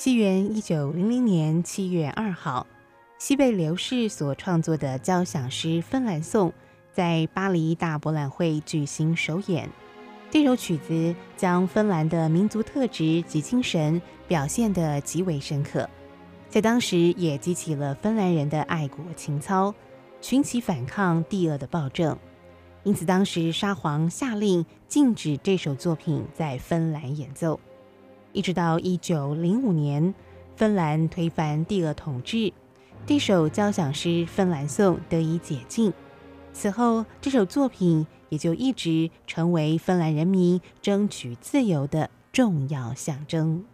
西元一九零零年七月二号，西贝流士所创作的交响诗《芬兰颂》在巴黎大博览会举行首演。这首曲子将芬兰的民族特质及精神表现得极为深刻，在当时也激起了芬兰人的爱国情操，群起反抗帝俄的暴政。因此，当时沙皇下令禁止这首作品在芬兰演奏。一直到一九零五年，芬兰推翻帝俄统治，这首交响诗《芬兰颂》得以解禁。此后，这首作品也就一直成为芬兰人民争取自由的重要象征。